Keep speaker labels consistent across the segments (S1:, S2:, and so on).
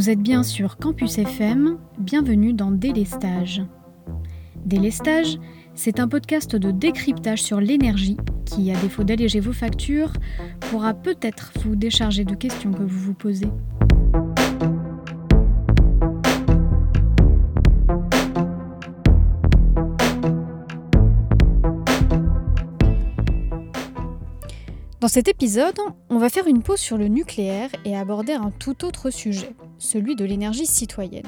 S1: Vous êtes bien sur Campus FM, bienvenue dans Délestage. Délestage, c'est un podcast de décryptage sur l'énergie qui, à défaut d'alléger vos factures, pourra peut-être vous décharger de questions que vous vous posez. Dans cet épisode, on va faire une pause sur le nucléaire et aborder un tout autre sujet, celui de l'énergie citoyenne.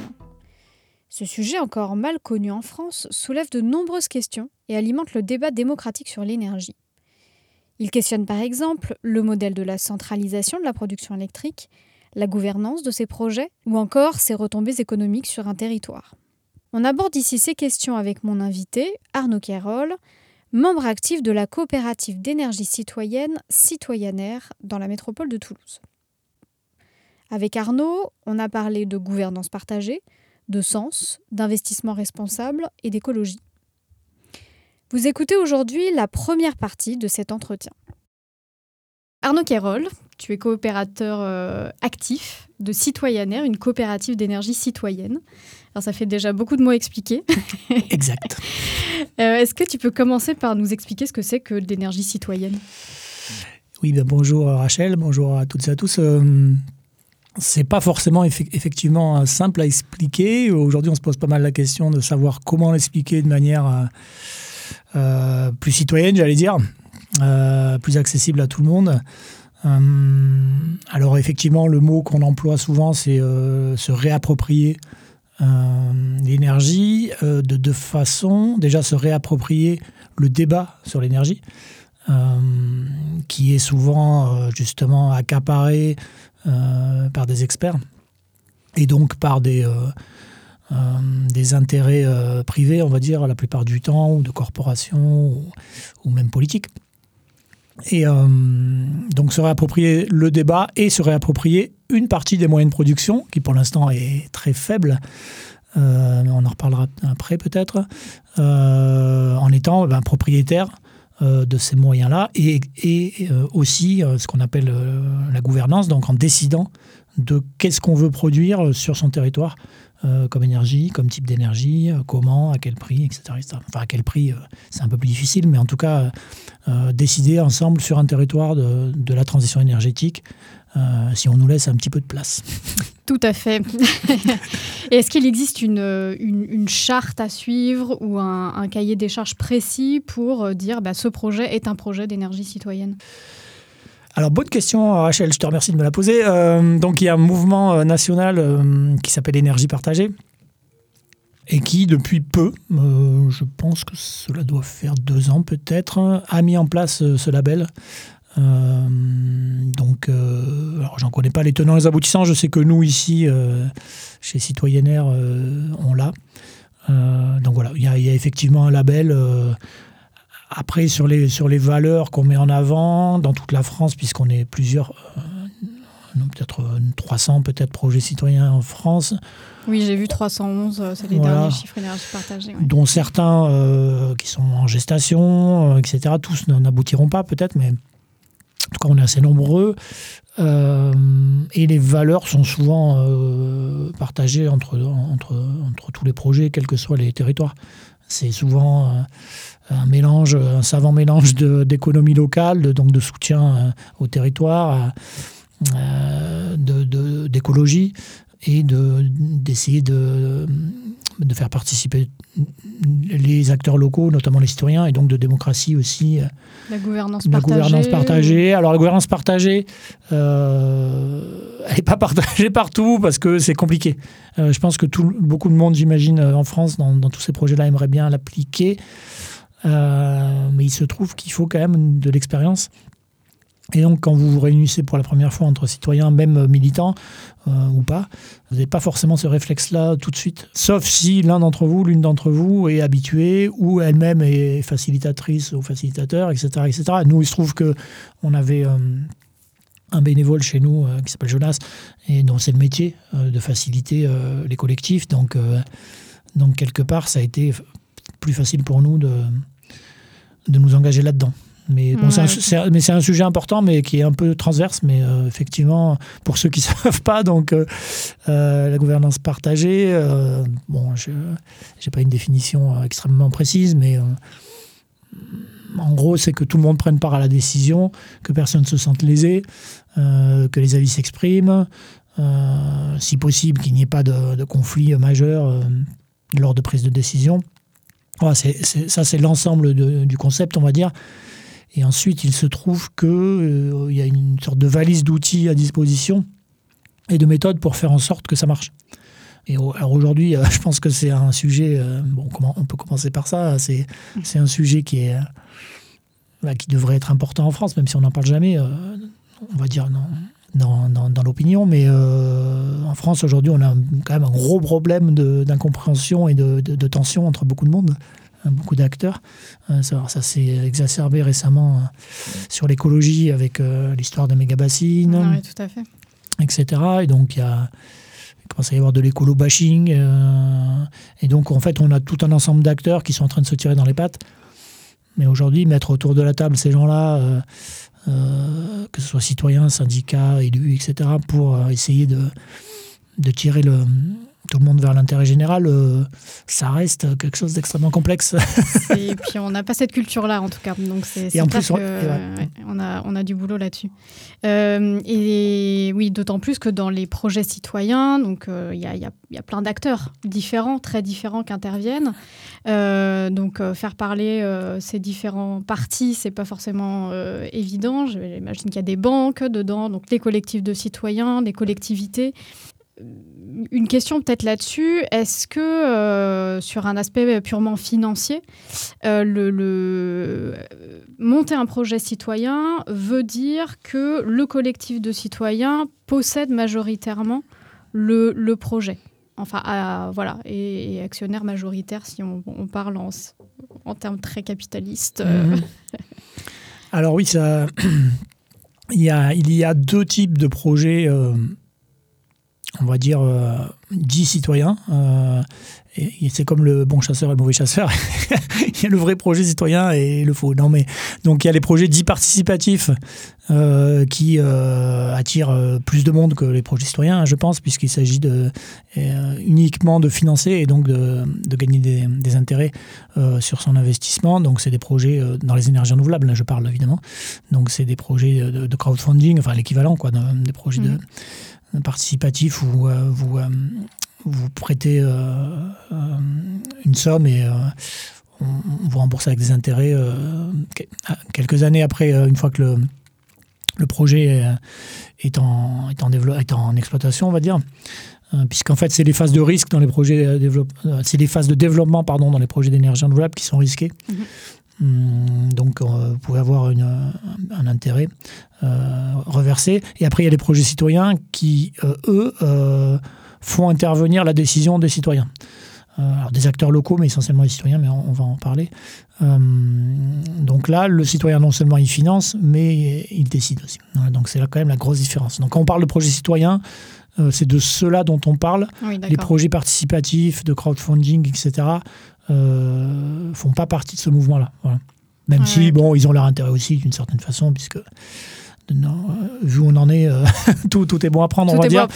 S1: Ce sujet encore mal connu en France soulève de nombreuses questions et alimente le débat démocratique sur l'énergie. Il questionne par exemple le modèle de la centralisation de la production électrique, la gouvernance de ces projets ou encore ses retombées économiques sur un territoire. On aborde ici ces questions avec mon invité, Arnaud Kerol, membre actif de la coopérative d'énergie citoyenne Citoyennaire dans la métropole de Toulouse. Avec Arnaud, on a parlé de gouvernance partagée, de sens, d'investissement responsable et d'écologie. Vous écoutez aujourd'hui la première partie de cet entretien. Arnaud Kérol, tu es coopérateur euh, actif de Citoyennaire, une coopérative d'énergie citoyenne. Alors ça fait déjà beaucoup de mots expliqués.
S2: Exact.
S1: Euh, est-ce que tu peux commencer par nous expliquer ce que c'est que l'énergie citoyenne?
S2: Oui, ben bonjour Rachel, bonjour à toutes et à tous. Euh, c'est pas forcément effectivement simple à expliquer. Aujourd'hui, on se pose pas mal la question de savoir comment l'expliquer de manière euh, plus citoyenne, j'allais dire, plus accessible à tout le monde. alors effectivement, le mot qu'on emploie souvent, c'est se réapproprier euh, l'énergie euh, de deux façons. Déjà, se réapproprier le débat sur l'énergie, euh, qui est souvent justement accaparé par des experts et donc par des, des intérêts privés, on va dire, la plupart du temps, ou de corporations, ou même politiques. Et euh, donc se réapproprier le débat et se réapproprier une partie des moyens de production, qui pour l'instant est très faible, euh, on en reparlera après peut-être, euh, en étant ben, propriétaire de ces moyens-là et aussi ce qu'on appelle la gouvernance, donc en décidant de qu'est-ce qu'on veut produire sur son territoire euh, comme énergie, comme type d'énergie, euh, comment, à quel prix, etc. Enfin, à quel prix, euh, c'est un peu plus difficile, mais en tout cas, décider ensemble sur un territoire de, la transition énergétique, si on nous laisse un petit peu de place.
S1: Tout à fait. est-ce qu'il existe une, une, charte à suivre ou un, cahier des charges précis pour dire bah, ce projet est un projet d'énergie citoyenne?
S2: Alors, bonne question, Rachel, je te remercie de me la poser. Euh, donc, il y a un mouvement euh, national euh, qui s'appelle Énergie partagée et qui, depuis peu, je pense que cela doit faire deux ans peut-être, a mis en place ce label. donc, alors j'en connais pas les tenants et les aboutissants. Je sais que nous ici, chez Citoyennaire, on l'a. donc voilà, il y, a effectivement un label après, sur les, sur les valeurs qu'on met en avant dans toute la France, puisqu'on est plusieurs, euh, peut-être 300 euh, peut-être projets citoyens en France.
S1: Oui, j'ai vu 311, euh, c'est les derniers chiffres énergie partagée.
S2: Dont certains qui sont en gestation, etc. Tous n'aboutiront pas peut-être, mais en tout cas, on est assez nombreux. et les valeurs sont souvent partagées entre, entre, entre tous les projets, quels que soient les territoires. C'est souvent un mélange, un savant mélange d'économie locale, de, donc de soutien euh, au territoire, euh, d'écologie et d'essayer de, de, faire participer les acteurs locaux, notamment les citoyens, et donc de démocratie aussi.
S1: Euh, la gouvernance
S2: la
S1: partagée.
S2: gouvernance partagée. Alors la gouvernance partagée, elle n'est pas partagée partout parce que c'est compliqué. je pense que tout, beaucoup de monde, j'imagine, en France, dans, dans tous ces projets-là, aimerait bien l'appliquer. Euh, mais il se trouve qu'il faut quand même de l'expérience. Et donc, quand vous vous réunissez pour la première fois entre citoyens, même militants euh, ou pas, vous n'avez pas forcément ce réflexe-là tout de suite. Sauf si l'un d'entre vous, l'une d'entre vous est habitué ou elle-même est facilitatrice ou facilitateur, etc., etc. Nous, il se trouve que on avait euh, un bénévole chez nous qui s'appelle Jonas et dont c'est le métier de faciliter les collectifs. Donc, donc, quelque part, ça a été plus facile pour nous de, de nous engager là-dedans. Mais, bon, c'est un, sujet important, mais qui est un peu transverse. Mais euh, effectivement, pour ceux qui ne savent pas, donc euh, euh, la gouvernance partagée, bon, je n'ai pas une définition extrêmement précise, mais en gros, c'est que tout le monde prenne part à la décision, que personne ne se sente lésé, que les avis s'expriment, si possible qu'il n'y ait pas de, de conflit majeur lors de prise de décision. Voilà, ça, c'est l'ensemble du concept, on va dire. Et ensuite, il se trouve qu'il euh, y a une sorte de valise d'outils à disposition et de méthodes pour faire en sorte que ça marche. Et alors aujourd'hui, euh, je pense que c'est un sujet, euh, bon, comment, on peut commencer par ça, c'est, un sujet qui, est, bah, qui devrait être important en France, même si on n'en parle jamais, on va dire dans, dans, dans, l'opinion, mais en France aujourd'hui, on a quand même un gros problème d'incompréhension et de, de tension entre beaucoup de monde. Hein, beaucoup d'acteurs. Euh, ça, ça s'est exacerbé récemment euh, sur l'écologie avec euh, l'histoire des méga-bassines,
S1: ah tout à fait.
S2: etc. Et donc, il y a commence à y avoir de l'écolo-bashing. et donc, en fait, on a tout un ensemble d'acteurs qui sont en train de se tirer dans les pattes. Mais aujourd'hui, mettre autour de la table ces gens-là, que ce soit citoyens, syndicats, élus, etc., pour essayer de, de tirer le, tout le monde vers l'intérêt général, euh, ça reste quelque chose d'extrêmement complexe.
S1: et puis on n'a pas cette culture-là en tout cas, donc c'est clair plus, on, a, on a du boulot là-dessus. Euh, et oui, d'autant plus que dans les projets citoyens, donc il euh, y, a, y, a, plein d'acteurs différents, très différents qui interviennent. donc faire parler ces différents partis, c'est pas forcément évident. J'imagine qu'il y a des banques dedans, donc les collectifs de citoyens, des collectivités une question peut-être là-dessus. Est-ce que euh, sur un aspect purement financier, euh, le, monter un projet citoyen veut dire que le collectif de citoyens possède majoritairement le, projet? Enfin, voilà, et, actionnaire majoritaire si on, parle en, termes très capitalistes.
S2: Mhm. Alors oui, ça, il, y a, deux types de projets. Euh, on va dire, euh, dix citoyens. Euh, et, c'est comme le bon chasseur et le mauvais chasseur. il y a le vrai projet citoyen et le faux. Non, donc il y a les projets dits participatifs euh, qui attirent plus de monde que les projets citoyens, je pense, puisqu'il s'agit uniquement de financer et donc de, gagner des, intérêts sur son investissement. Donc c'est des projets dans les énergies renouvelables, là je parle évidemment. Donc c'est des projets de, crowdfunding, enfin l'équivalent quoi, des projets de mmh participatif où euh, vous, euh, vous prêtez euh, une somme et on, vous rembourse avec des intérêts quelques années après, une fois que le, le projet est en, est, en est en exploitation, on va dire. Puisqu'en fait, c'est les phases de risque dans les projets, c'est les phases de développement pardon, dans les projets d'énergie renouvelable qui sont risquées. Mhm. Hum, donc, vous pouvez avoir un intérêt euh, reversé. Et après, il y a les projets citoyens qui, euh, eux, euh, font intervenir la décision des citoyens. alors des acteurs locaux, mais essentiellement les citoyens, mais on, va en parler. donc là, le citoyen, non seulement il finance, mais il décide aussi. donc c'est là quand même la grosse différence. Donc quand on parle de projets citoyens, c'est de ceux-là dont on parle. les projets participatifs, de crowdfunding, etc., euh, font pas partie de ce mouvement-là. Même si, bon, ils ont leur intérêt aussi, d'une certaine façon, puisque non, euh, vu où on en est, euh, tout, tout est bon à prendre, on va dire.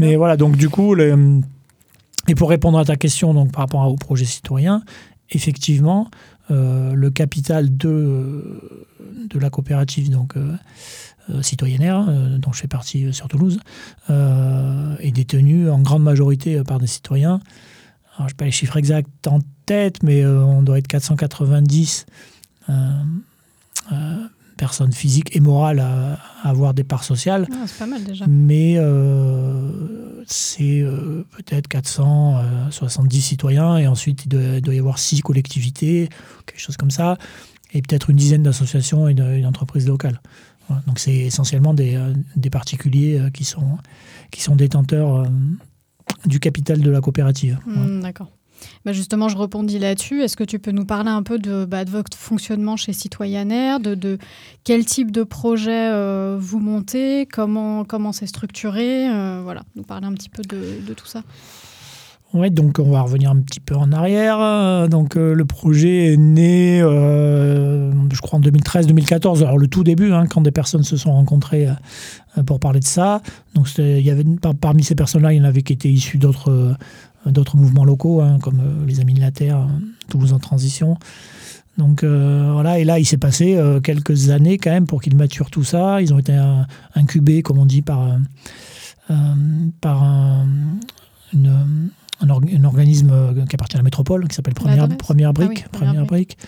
S2: Mais voilà, donc du coup, et pour répondre à ta question donc, par rapport au projet citoyen, effectivement, euh, le capital de, de la coopérative donc, citoyennaire, dont je fais partie sur Toulouse, est détenu en grande majorité par des citoyens. Alors, je n'ai pas les chiffres exacts en tête, mais on doit être 490 personnes physiques et morales à, avoir des parts sociales.
S1: Ah, c'est pas mal déjà.
S2: Mais euh, c'est euh, peut-être 470 citoyens et ensuite il doit, y avoir six collectivités, quelque chose comme ça, et peut-être une dizaine d'associations et d'entreprises locales. Donc c'est essentiellement des, euh, des, particuliers qui sont, qui sont détenteurs du capital de la coopérative.
S1: Mmh, d'accord. Bah, justement, je rebondis là-dessus. Est-ce que tu peux nous parler un peu de, bah, votre fonctionnement chez Citoyennaire, de, de, quel type de projet euh, vous montez, comment comment c'est structuré, euh, voilà, nous parler un petit peu de, tout ça.
S2: Ouais, donc on va revenir un petit peu en arrière. Donc le projet est né, je crois, en 2013-2014. Alors le tout début, hein, quand des personnes se sont rencontrées pour parler de ça. Donc y avait parmi ces personnes-là, il y en avait qui étaient issus d'autres mouvements locaux, hein, comme les Amis de la Terre, Toulouse en transition. Donc euh, voilà, et là il s'est passé euh, quelques années quand même pour qu'ils maturent tout ça. Ils ont été incubés, comme on dit, par, euh, par un, organisme qui appartient à la métropole, qui s'appelle Première, Première Brique. Ah Première, Brique.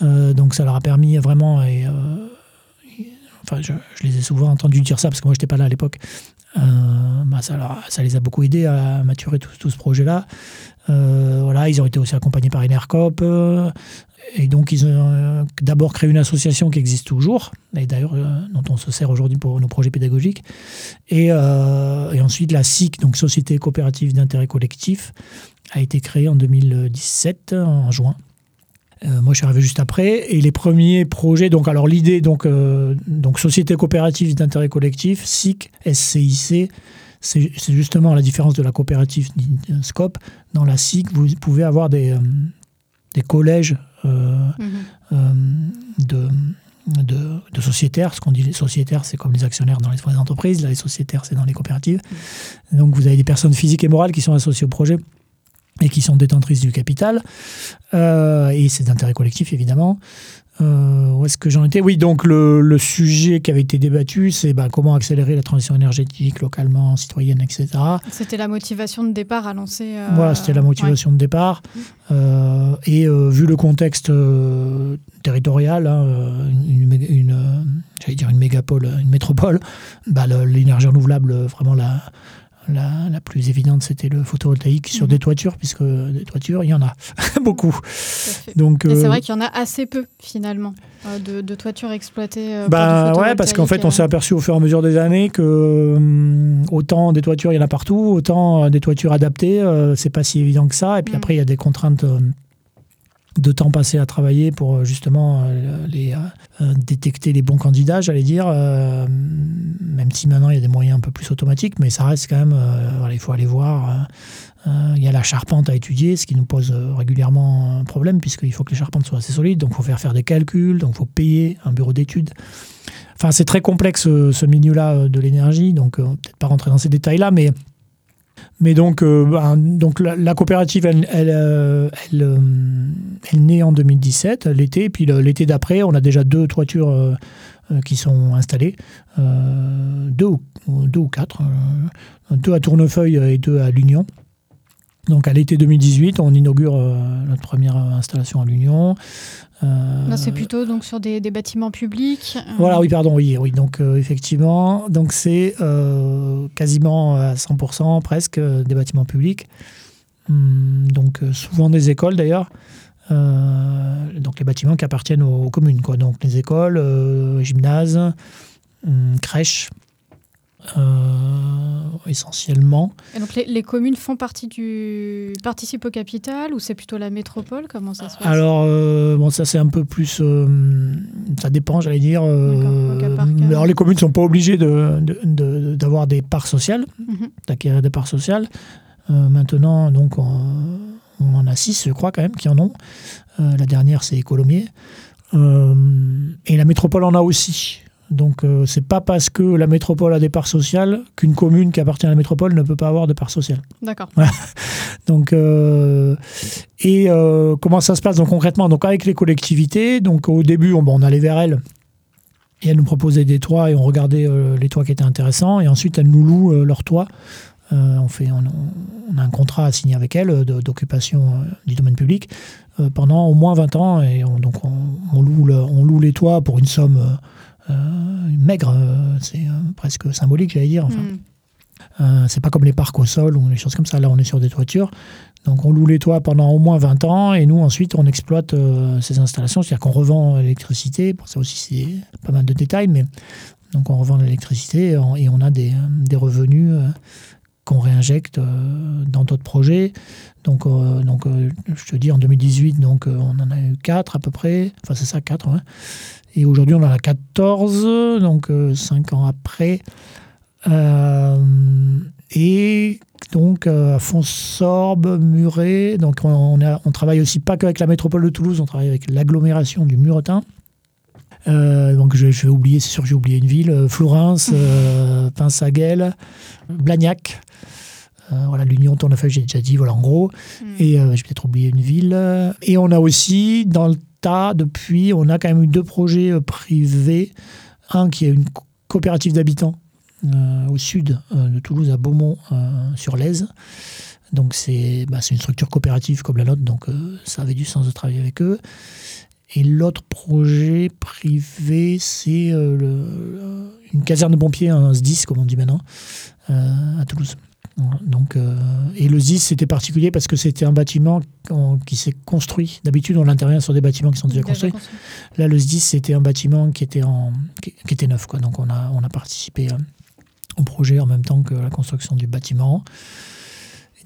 S2: donc ça leur a permis vraiment, et, enfin je, les ai souvent entendus dire ça parce que moi je n'étais pas là à l'époque, bah, ça, ça, les a beaucoup aidés à maturer tout, tout ce projet-là. Voilà, ils ont été aussi accompagnés par Enercop. Et donc, ils ont euh, d'abord créé une association qui existe toujours, et d'ailleurs, euh, dont on se sert aujourd'hui pour nos projets pédagogiques. Et, euh, ensuite, la SIC, donc Société coopérative d'intérêt collectif, a été créée en 2017, en juin. moi, je suis arrivé juste après. Et les premiers projets, donc, alors l'idée, donc Société coopérative d'intérêt collectif, SIC, SCIC, c'est justement la différence de la coopérative SCOP. Dans la SIC, vous pouvez avoir des, des collèges euh, mhm. euh, de, de, sociétaires. Ce qu'on dit les sociétaires, c'est comme les actionnaires dans les, entreprises. Là, les sociétaires, c'est dans les coopératives. Mhm. Donc, vous avez des personnes physiques et morales qui sont associées au projet et qui sont détentrices du capital. Euh, et c'est d'intérêt collectif, évidemment. Euh, où est-ce que j'en étais? Oui, donc le, sujet qui avait été débattu, c'est bah, comment accélérer la transition énergétique localement, citoyenne, etc.
S1: C'était la motivation de départ à lancer.
S2: Euh, voilà, c'était la motivation de départ. Euh, et vu le contexte territorial, hein, une, une j'allais dire une mégapole, une métropole, bah, l'énergie renouvelable, vraiment la la, plus évidente, c'était le photovoltaïque sur mhm. des toitures, puisque des toitures, il y en a beaucoup.
S1: Donc, Et c'est euh, vrai qu'il y en a assez peu, finalement, euh, de, toitures exploitées. Euh,
S2: bah, ouais, parce qu'en fait, on s'est aperçu au fur et à mesure des années que hum, autant des toitures, il y en a partout, autant des toitures adaptées, c'est pas si évident que ça. Et puis mm. après, il y a des contraintes de temps passé à travailler pour justement les, détecter les bons candidats, j'allais dire, même si maintenant il y a des moyens un peu plus automatiques, mais ça reste quand même, euh, il faut aller voir. Euh, euh, il y a la charpente à étudier, ce qui nous pose régulièrement un problème, puisqu'il faut que les charpentes soient assez solides, donc il faut faire faire des calculs, donc il faut payer un bureau d'études. Enfin, c'est très complexe ce milieu-là de l'énergie, donc peut-être pas rentrer dans ces détails-là, mais mais donc, ben, donc la, coopérative, elle, elle, elle, naît en 2017, l'été. Puis l'été d'après, on a déjà deux toitures euh, qui sont installés, euh, deux, ou, deux ou quatre, euh, deux à Tournefeuille et deux à l'Union. Donc à l'été 2018, on inaugure notre première installation à l'Union.
S1: C'est plutôt donc sur des, bâtiments publics.
S2: Voilà, oui, pardon, oui, oui. Donc effectivement, donc c'est quasiment à 100% presque des bâtiments publics. Hum, donc souvent des écoles d'ailleurs. Euh, donc les bâtiments qui appartiennent aux, communes, quoi. Donc les écoles, euh, gymnases, hum, crèches. Euh, essentiellement.
S1: Et donc les, communes font partie du participent au capital ou c'est plutôt la métropole? Comment ça se passe?
S2: Alors bon ça c'est un peu plus ça dépend j'allais dire. alors les communes sont pas obligées d'avoir de, des parts sociales, mhm. d'acquérir des parts sociales. maintenant donc on en a six, je crois, quand même, qui en ont. Euh, la dernière, c'est Colomiers. Euh, et la métropole en a aussi. Donc, euh, c'est pas parce que la métropole a des parts sociales qu'une commune qui appartient à la métropole ne peut pas avoir de parts sociales.
S1: D'accord.
S2: donc, et comment ça se passe donc concrètement? Donc, avec les collectivités, donc au début, on, on allait vers elles et elles nous proposaient des toits et on regardait les toits qui étaient intéressants. Et ensuite, elles nous louent leurs toits euh, on, fait, on, a un contrat à signer avec elle euh, d'occupation euh, du domaine public pendant au moins 20 ans. Et on, donc on, loue on loue les toits pour une somme maigre, c'est presque symbolique, j'allais dire. Enfin. Mm. c'est pas comme les parcs au sol ou les choses comme ça. Là, on est sur des toitures. Donc, on loue les toits pendant au moins 20 ans et nous, ensuite, on exploite ces installations. C'est-à-dire qu'on revend l'électricité. Pour ça aussi, c'est pas mal de détails, mais donc on revend l'électricité et on a des, des revenus qu'on réinjecte euh, dans d'autres projets. Donc, euh, euh, je te dis, en 2018, donc, on en a eu 4 à peu près. Enfin, c'est ça, 4. Et aujourd'hui, on en a 14, donc 5 ans après. et donc à Fonsorbe, Muret. Donc on, on travaille aussi pas qu'avec la métropole de Toulouse, on travaille avec l'agglomération du Muretin. Donc je, vais oublier, c'est sûr que j'ai oublié une ville, Florence, euh, Pinsaguel, Blagnac. voilà, l'Union Tournefeuille, j'ai déjà dit, voilà, en gros. Hmm. Et j'ai peut-être oublié une ville. Et on a aussi, dans le tas, depuis, on a quand même eu deux projets privés. Un qui est une coopérative d'habitants euh, au sud euh, de Toulouse, à Beaumont-sur-Lèze. Euh, donc c'est bah, une structure coopérative comme la nôtre, donc ça avait du sens de travailler avec eux. Et l'autre projet privé, c'est une caserne de pompiers, un SDIS, comme on dit maintenant, à Toulouse. Donc, et le SDIS, c'était particulier parce que c'était un bâtiment qui s'est construit. D'habitude, on intervient sur des bâtiments qui sont déjà, construits. Là, le SDIS, c'était un bâtiment qui était, en, qui, était neuf. Quoi. Donc, on a, on a participé au projet en même temps que la construction du bâtiment.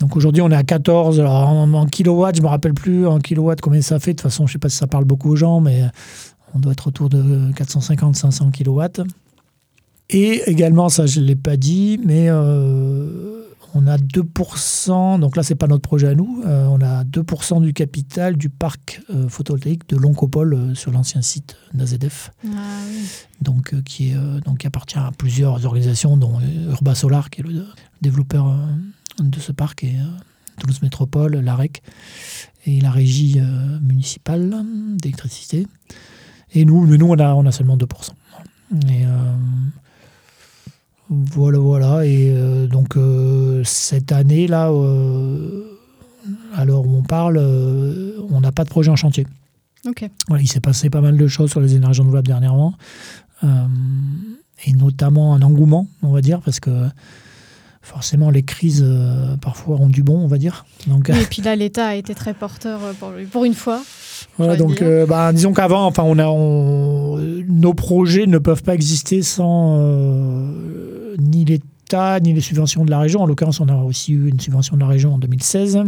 S2: Donc aujourd'hui, on est à 14. Alors en, kilowatts, je ne me rappelle plus en kilowatts combien ça fait. De toute façon, je ne sais pas si ça parle beaucoup aux gens, mais on doit être autour de 450-500 kilowatts. Et également, ça je ne l'ai pas dit, mais euh, on a 2%, donc là, ce n'est pas notre projet à nous, euh, on a 2% du capital du parc euh, photovoltaïque de l'Oncopole euh, sur l'ancien site d'AZF, ah, donc, qui, est, donc, qui appartient à plusieurs organisations, dont Urba Solar, qui est le développeur de ce parc, et Toulouse Métropole, l'AREC, et la régie municipale d'électricité. Et nous, mais nous on, a, on a seulement 2%. Et, voilà, voilà. Et euh, donc, euh, cette année, là, euh, alors on parle, on n'a pas de projet en chantier.
S1: Ok.
S2: Voilà, il s'est passé pas mal de choses sur les énergies renouvelables dernièrement. et notamment un engouement, on va dire, parce que forcément, les crises, parfois, ont du bon, on va dire.
S1: Donc, et puis là, l'État a été très porteur pour, pour une fois.
S2: Voilà, donc, bah, disons qu'avant, enfin, on a, nos projets ne peuvent pas exister sans ni l'État, ni les subventions de la région. En l'occurrence, on a aussi eu une subvention de la région en 2016.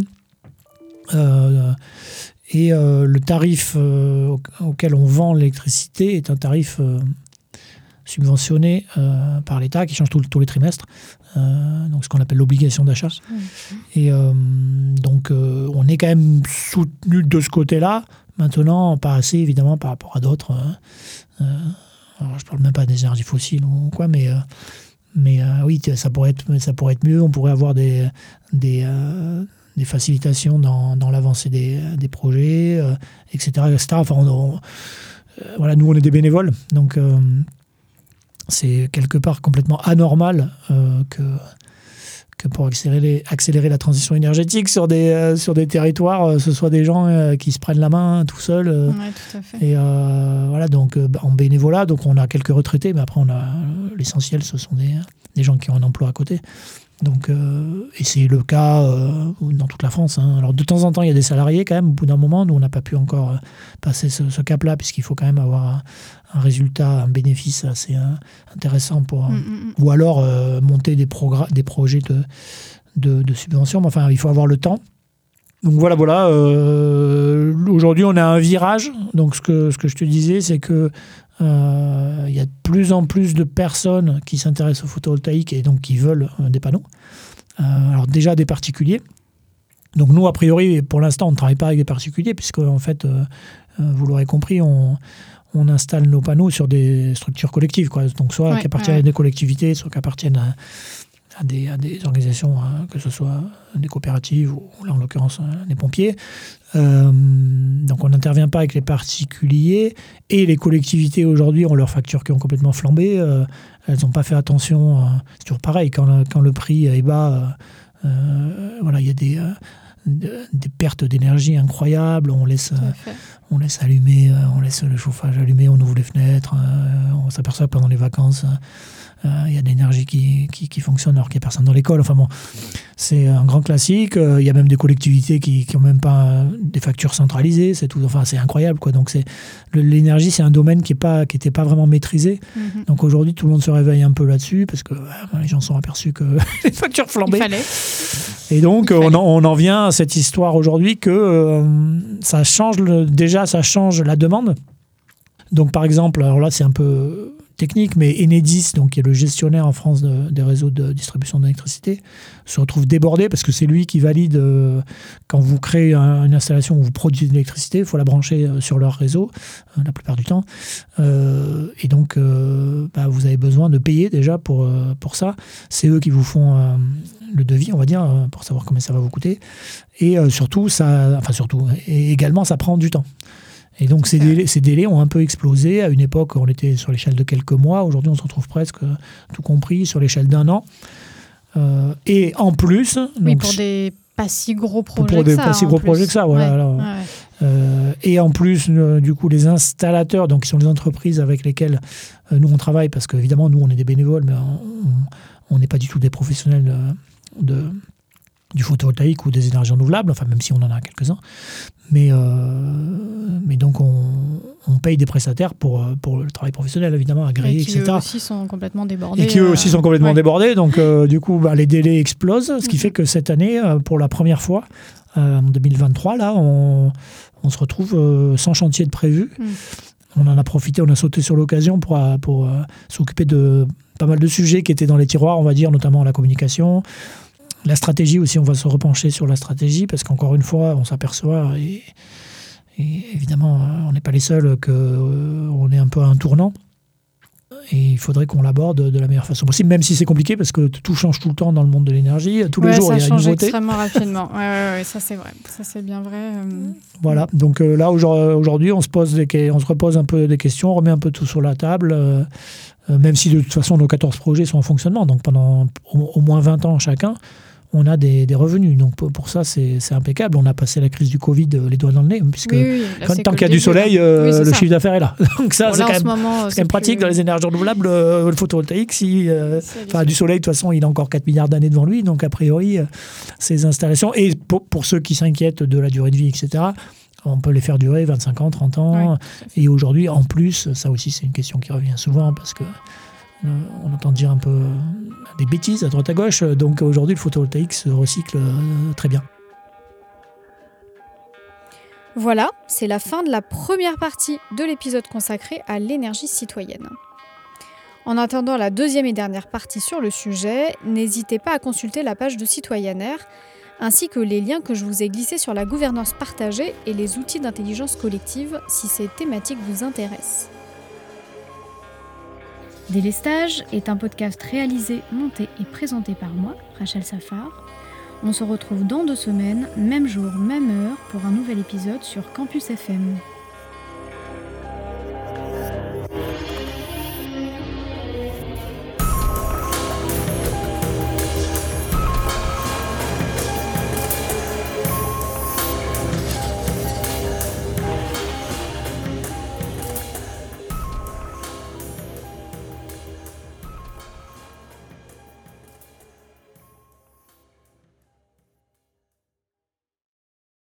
S2: Euh, et euh, le tarif euh, auquel on vend l'électricité est un tarif subventionné par l'État qui change tous les trimestres, donc ce qu'on appelle l'obligation d'achat. Et donc on est quand même soutenu de ce côté-là. Maintenant, pas assez évidemment par rapport à d'autres. je ne parle même pas des énergies fossiles ou quoi, mais mais euh, oui, ça pourrait, être, ça pourrait être mieux. On pourrait avoir des, des, euh, des facilitations dans, dans l'avancée des, des, projets, etc. Euh, etc. Enfin, voilà, nous, on est des bénévoles. Donc, c'est quelque part complètement anormal que pour accélérer, accélérer la transition énergétique sur des, euh, sur des territoires, euh, ce soit des gens euh, qui se prennent la main tout seuls.
S1: tout à fait.
S2: Et voilà, donc en bénévolat, donc on a quelques retraités, mais après on a l'essentiel, ce sont des, des gens qui ont un emploi à côté. Donc, et c'est le cas dans toute la France. Hein. Alors de temps en temps, il y a des salariés quand même. Au bout d'un moment, nous on n'a pas pu encore passer ce, ce cap-là, puisqu'il faut quand même avoir un résultat, un bénéfice assez hein, intéressant pour. Mm, mm, mm. Ou alors euh, monter des, des projets de, de, subvention. Mais enfin, il faut avoir le temps. Donc voilà, voilà. Euh, aujourd'hui, on a un virage. Donc ce que, ce que je te disais, c'est que euh, il y a de plus en plus de personnes qui s'intéressent au photovoltaïque et donc qui veulent des panneaux. alors déjà des particuliers. Donc nous, a priori, pour l'instant, on ne travaille pas avec des particuliers, puisque en fait, vous l'aurez compris, on, on installe nos panneaux sur des structures collectives, quoi. donc soit qui appartiennent à des collectivités, soit qui appartiennent à, des, organisations, hein, que ce soit des coopératives ou là en l'occurrence euh, des pompiers. Euh, donc on n'intervient pas avec les particuliers et les collectivités aujourd'hui ont leurs factures qui ont complètement flambé. Euh, elles n'ont pas fait attention. c'est toujours pareil quand, quand, le prix est bas. voilà, il y a des des pertes d'énergie incroyables. On laisse, on laisse allumer, euh, on laisse le chauffage allumé, on ouvre les fenêtres. Euh, on s'aperçoit pendant les vacances, euh, il y a de l'énergie qui, qui, fonctionne alors qu'il n'y a personne dans l'école. Enfin bon, c'est un grand classique. Il y a même des collectivités qui n'ont même pas des factures centralisées. C'est tout. Enfin, c'est incroyable quoi. Donc c'est l'énergie, c'est un domaine qui n'était pas, qui pas vraiment maîtrisé. Mhm. Donc aujourd'hui, tout le monde se réveille un peu là-dessus parce que les gens sont aperçus que les factures flambaient. Et donc, on en, on en, vient à cette histoire aujourd'hui que ça change le, déjà, ça change la demande. Donc, par exemple, alors là, c'est un peu mais Enedis, donc, qui est le gestionnaire en France des réseaux de distribution d'électricité, se retrouve débordé parce que c'est lui qui valide euh, quand vous créez une installation où vous produisez de l'électricité, il faut la brancher euh, sur leur réseau la plupart du temps. et donc, bah, vous avez besoin de payer déjà pour, pour ça. C'est eux qui vous font le devis, on va dire, pour savoir combien ça va vous coûter. Et surtout, ça, enfin surtout, et également, ça prend du temps. Et donc ces délais, ces délais, ont un peu explosé. À une époque, on était sur l'échelle de quelques mois. Aujourd'hui, on se retrouve presque, tout compris, sur l'échelle d'un an. Euh, et en plus...
S1: Oui, pour des pas si gros projets
S2: pour
S1: des
S2: pas si gros projets que ça, voilà. Euh, et en plus, euh, du coup, les installateurs, donc qui sont les entreprises avec lesquelles nous on travaille, parce qu'évidemment, nous on est des bénévoles, mais on n'est pas du tout des professionnels de, du photovoltaïque ou des énergies renouvelables, enfin même si on en a quelques-uns. Mais, euh, mais donc on, on, paye des prestataires pour, pour le travail professionnel, évidemment, agréé,
S1: et
S2: qui
S1: etc. Eux aussi sont complètement débordés.
S2: Et qui eux aussi sont complètement euh, débordés. Donc euh, du coup, bah, les délais explosent, ce qui mhm. fait que cette année, pour la première fois, en 2023, là, on, on se retrouve sans chantier de prévu. Mhm. On en a profité, on a sauté sur l'occasion pour, pour s'occuper de pas mal de sujets qui étaient dans les tiroirs, on va dire, notamment la communication, la stratégie aussi, on va se repencher sur la stratégie parce qu'encore une fois, on s'aperçoit, et, évidemment, on n'est pas les seuls, qu'on euh, est un peu à un tournant. Et il faudrait qu'on l'aborde de la meilleure façon possible, même si c'est compliqué parce que tout change tout le temps dans le monde de l'énergie. Tous les jours, il y a une nouveauté. Ça change
S1: extrêmement rapidement. Ouais, ouais, ça c'est vrai. Ça c'est bien vrai. Euh.
S2: Voilà. Donc euh, là, aujourd'hui, on se pose des, on se repose un peu des questions, on remet un peu tout sur la table. même si de toute façon nos 14 projets sont en fonctionnement, donc pendant au moins 20 ans chacun, on a des, revenus. Donc pour ça, c'est impeccable. On a passé la crise du Covid euh, les doigts dans le nez, puisque tant qu'il y a du soleil, hein. euh, le chiffre d'affaires est là. Donc ça, c'est quand, même, pratique dans les énergies renouvelables. Euh, le photovoltaïque, si, enfin, du soleil, de toute façon, il a encore 4 milliards d'années devant lui. Donc a priori, ces installations, et pour, ceux qui s'inquiètent de la durée de vie, etc., on peut les faire durer 25 ans, 30 ans. et aujourd'hui, en plus, ça aussi, c'est une question qui revient souvent parce que on entend dire un peu des bêtises à droite à gauche. Donc aujourd'hui, le photovoltaïque se recycle euh, très bien.
S1: Voilà, c'est la fin de la première partie de l'épisode consacré à l'énergie citoyenne. En attendant la deuxième et dernière partie sur le sujet, n'hésitez pas à consulter la page de Citoyennaire ainsi que les liens que je vous ai glissés sur la gouvernance partagée et les outils d'intelligence collective si ces thématiques vous intéressent. Délestage est un podcast réalisé, monté et présenté par moi, Rachel Safar. On se retrouve dans deux semaines, même jour, même heure, pour un nouvel épisode sur Campus FM.